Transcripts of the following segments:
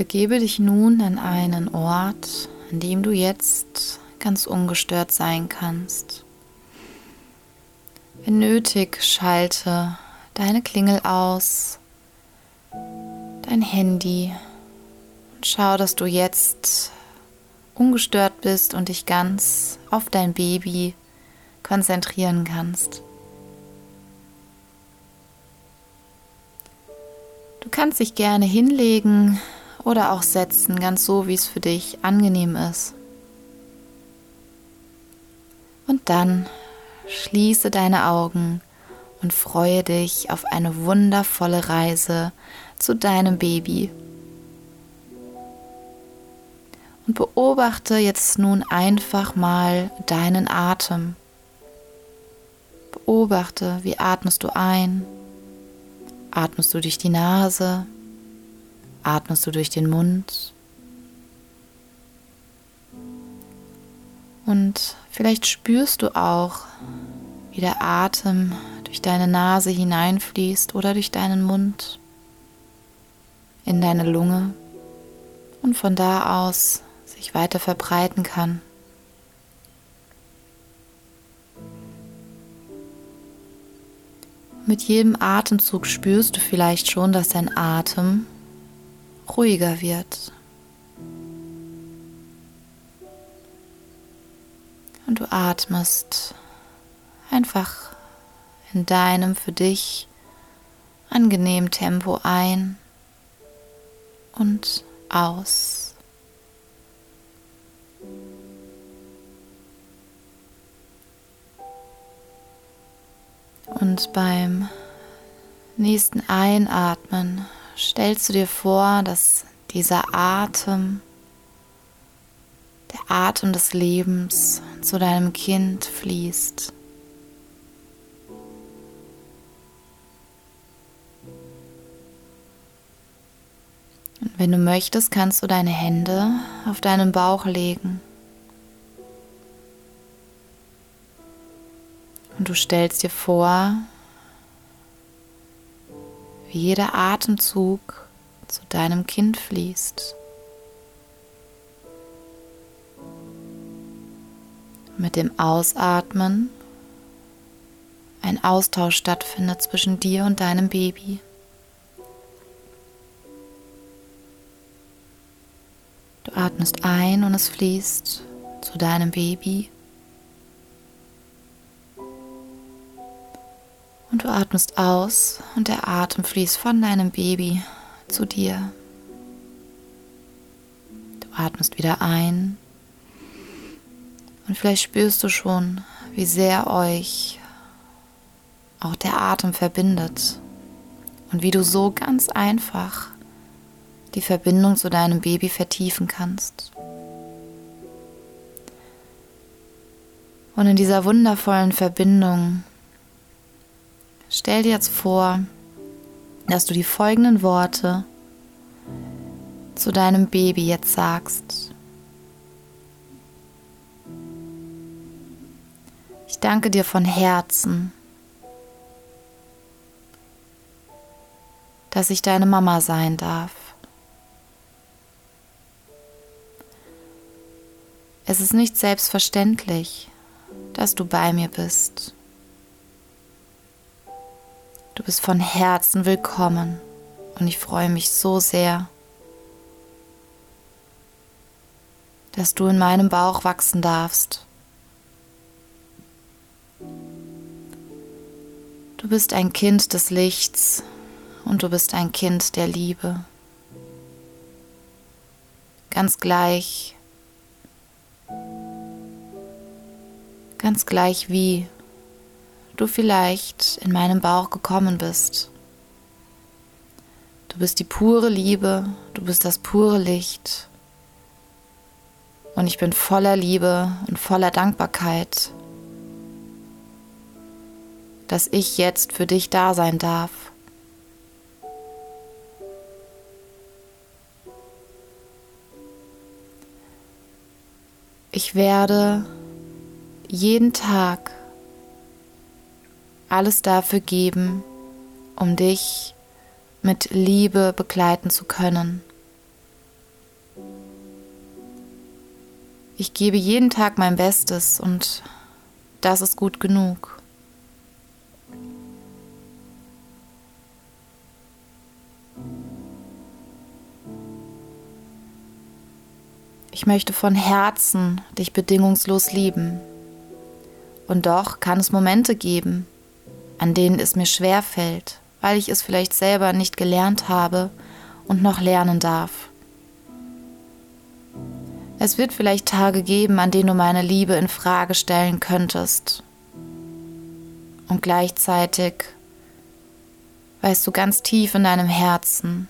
Begebe dich nun an einen Ort, an dem du jetzt ganz ungestört sein kannst. Wenn nötig, schalte deine Klingel aus, dein Handy und schau, dass du jetzt ungestört bist und dich ganz auf dein Baby konzentrieren kannst. Du kannst dich gerne hinlegen oder auch setzen, ganz so, wie es für dich angenehm ist. Und dann schließe deine Augen und freue dich auf eine wundervolle Reise zu deinem Baby. Und beobachte jetzt nun einfach mal deinen Atem. Beobachte, wie atmest du ein? Atmest du durch die Nase? Atmest du durch den Mund? Und vielleicht spürst du auch, wie der Atem durch deine Nase hineinfließt oder durch deinen Mund in deine Lunge und von da aus sich weiter verbreiten kann. Mit jedem Atemzug spürst du vielleicht schon, dass dein Atem ruhiger wird. Und du atmest einfach in deinem für dich angenehmen Tempo ein und aus. Und beim nächsten Einatmen stellst du dir vor, dass dieser Atem, der Atem des Lebens zu deinem Kind fließt. Und wenn du möchtest, kannst du deine Hände auf deinen Bauch legen. Und du stellst dir vor, wie jeder Atemzug zu deinem Kind fließt. Mit dem Ausatmen ein Austausch stattfindet zwischen dir und deinem Baby. Du atmest ein und es fließt zu deinem Baby. Du atmest aus und der Atem fließt von deinem Baby zu dir. Du atmest wieder ein und vielleicht spürst du schon, wie sehr euch auch der Atem verbindet und wie du so ganz einfach die Verbindung zu deinem Baby vertiefen kannst. Und in dieser wundervollen Verbindung stell dir jetzt vor, dass du die folgenden Worte zu deinem Baby jetzt sagst. Ich danke dir von Herzen, dass ich deine Mama sein darf. Es ist nicht selbstverständlich, dass du bei mir bist. Du bist von Herzen willkommen und ich freue mich so sehr, dass du in meinem Bauch wachsen darfst. Du bist ein Kind des Lichts und du bist ein Kind der Liebe. Ganz gleich, ganz gleich wie du vielleicht in meinem Bauch gekommen bist. Du bist die pure Liebe, du bist das pure Licht. Und ich bin voller Liebe und voller Dankbarkeit, dass ich jetzt für dich da sein darf. Ich werde jeden Tag alles dafür geben, um dich mit Liebe begleiten zu können. Ich gebe jeden Tag mein Bestes und das ist gut genug. Ich möchte von Herzen dich bedingungslos lieben. Und doch kann es Momente geben, an denen es mir schwer fällt, weil ich es vielleicht selber nicht gelernt habe und noch lernen darf. Es wird vielleicht Tage geben, an denen du meine Liebe in Frage stellen könntest. Und gleichzeitig weißt du ganz tief in deinem Herzen,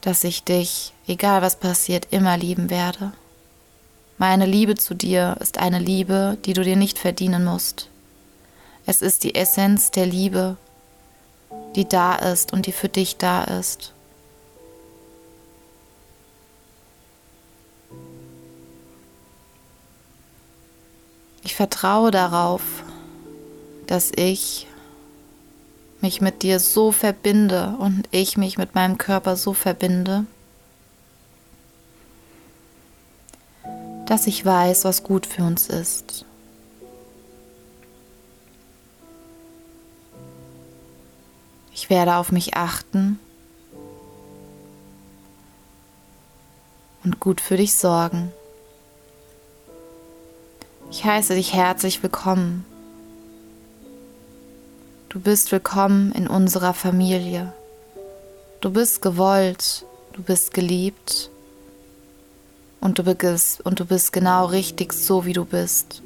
dass ich dich, egal was passiert, immer lieben werde. Meine Liebe zu dir ist eine Liebe, die du dir nicht verdienen musst. Es ist die Essenz der Liebe, die da ist und die für dich da ist. Ich vertraue darauf, dass ich mich mit dir so verbinde und ich mich mit meinem Körper so verbinde, dass ich weiß, was gut für uns ist. Ich werde auf mich achten und gut für dich sorgen. Ich heiße dich herzlich willkommen Du bist willkommen in unserer Familie. Du bist gewollt, du bist geliebt und du bist, und du bist genau richtig so, wie du bist.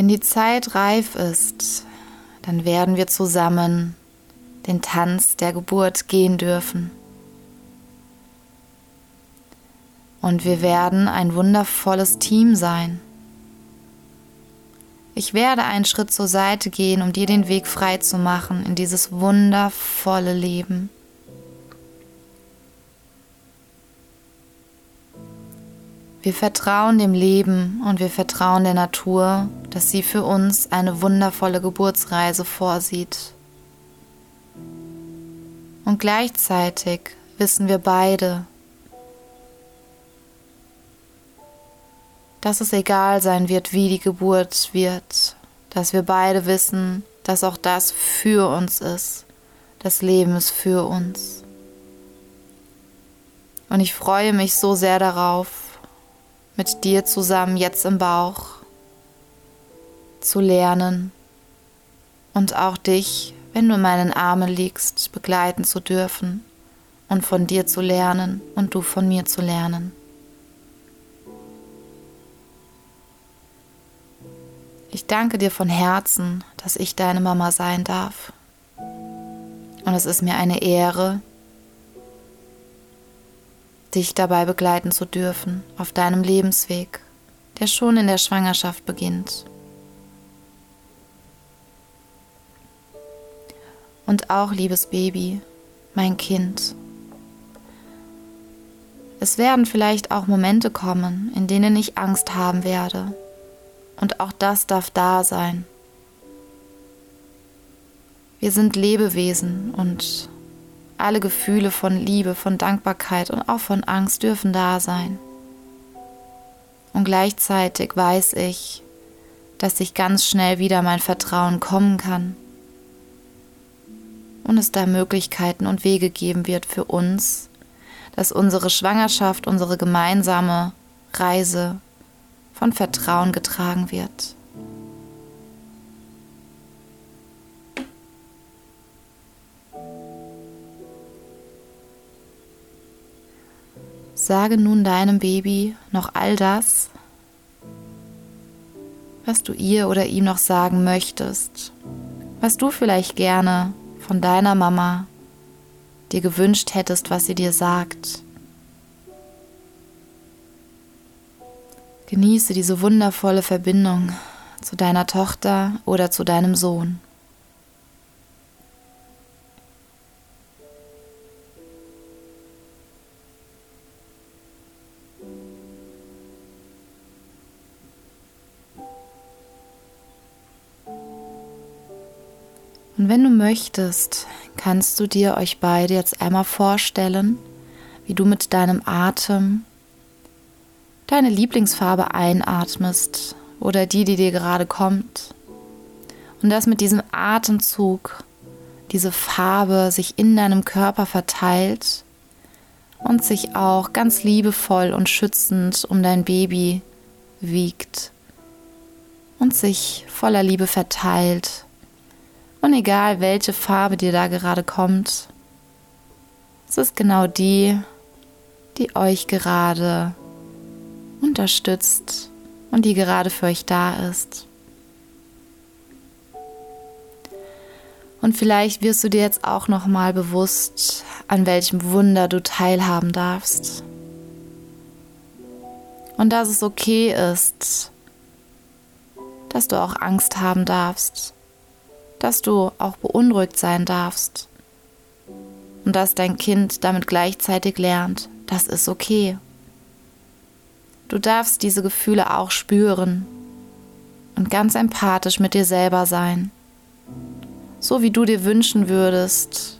Wenn die Zeit reif ist, dann werden wir zusammen den Tanz der Geburt gehen dürfen. Und wir werden ein wundervolles Team sein. Ich werde einen Schritt zur Seite gehen, um dir den Weg frei zu machen in dieses wundervolle Leben. Wir vertrauen dem Leben und wir vertrauen der Natur, dass sie für uns eine wundervolle Geburtsreise vorsieht. Und gleichzeitig wissen wir beide, dass es egal sein wird, wie die Geburt wird, dass wir beide wissen, dass auch das für uns ist. Das Leben ist für uns. Und ich freue mich so sehr darauf, mit dir zusammen jetzt im Bauch zu lernen und auch dich, wenn du in meinen Armen liegst, begleiten zu dürfen und von dir zu lernen und du von mir zu lernen. Ich danke dir von Herzen, dass ich deine Mama sein darf. Und es ist mir eine Ehre, dich dabei begleiten zu dürfen auf deinem Lebensweg, der schon in der Schwangerschaft beginnt. Und auch, liebes Baby, mein Kind, es werden vielleicht auch Momente kommen, in denen ich Angst haben werde, und auch das darf da sein. Wir sind Lebewesen und alle Gefühle von Liebe, von Dankbarkeit und auch von Angst dürfen da sein. Und gleichzeitig weiß ich, dass sich ganz schnell wieder mein Vertrauen kommen kann und es da Möglichkeiten und Wege geben wird für uns, dass unsere Schwangerschaft, unsere gemeinsame Reise von Vertrauen getragen wird. Sage nun deinem Baby noch all das, was du ihr oder ihm noch sagen möchtest, was du vielleicht gerne von deiner Mama dir gewünscht hättest, was sie dir sagt. Genieße diese wundervolle Verbindung zu deiner Tochter oder zu deinem Sohn. Und wenn du möchtest, kannst du dir euch beide jetzt einmal vorstellen, wie du mit deinem Atem deine Lieblingsfarbe einatmest oder die, die dir gerade kommt. Und dass mit diesem Atemzug diese Farbe sich in deinem Körper verteilt und sich auch ganz liebevoll und schützend um dein Baby wiegt und sich voller Liebe verteilt. Und egal welche Farbe dir da gerade kommt, es ist genau die, die euch gerade unterstützt und die gerade für euch da ist. Und vielleicht wirst du dir jetzt auch noch mal bewusst, an welchem Wunder du teilhaben darfst. Und dass es okay ist, dass du auch Angst haben darfst, dass du auch beunruhigt sein darfst und dass dein Kind damit gleichzeitig lernt, das ist okay. Du darfst diese Gefühle auch spüren und ganz empathisch mit dir selber sein so wie du dir wünschen würdest,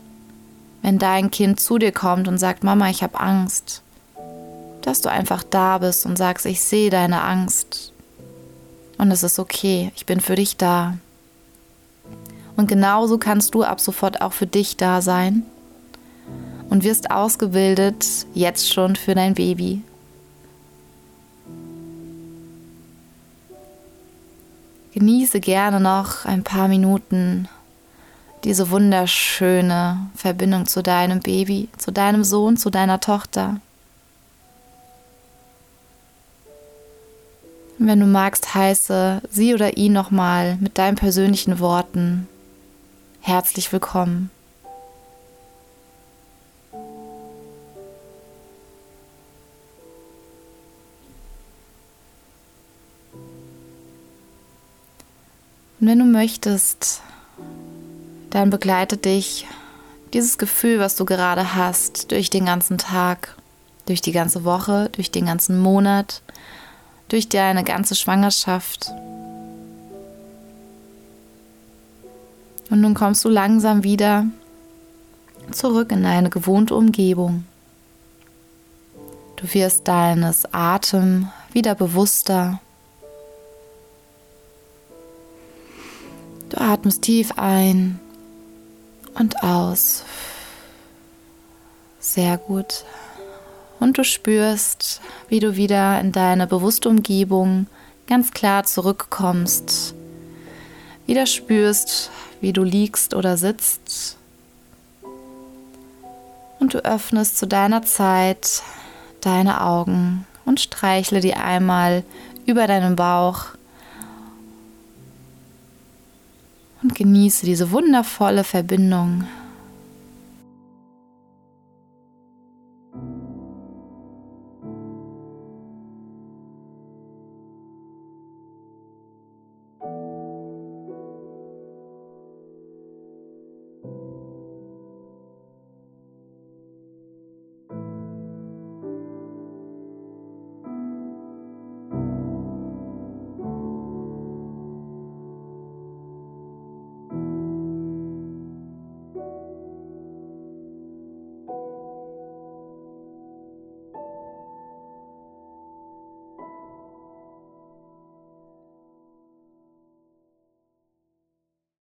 wenn dein Kind zu dir kommt und sagt, Mama, ich habe Angst, dass du einfach da bist und sagst, ich sehe deine Angst und es ist okay, ich bin für dich da. Und genauso kannst du ab sofort auch für dich da sein und wirst ausgebildet jetzt schon für dein Baby. Genieße gerne noch ein paar Minuten diese wunderschöne Verbindung zu deinem Baby, zu deinem Sohn, zu deiner Tochter. Wenn du magst, heiße sie oder ihn nochmal mit deinen persönlichen Worten herzlich willkommen. Und wenn du möchtest, dann begleitet dich dieses Gefühl, was du gerade hast, durch den ganzen Tag, durch die ganze Woche, durch den ganzen Monat, durch deine ganze Schwangerschaft. Und nun kommst du langsam wieder zurück in deine gewohnte Umgebung. Du wirst deines Atem wieder bewusster. Du atmest tief ein und aus. Sehr gut. Und du spürst, wie du wieder in deine bewusste Umgebung ganz klar zurückkommst. Wieder spürst, wie du liegst oder sitzt. Und du öffnest zu deiner Zeit deine Augen und streichle die einmal über deinen Bauch und genieße diese wundervolle Verbindung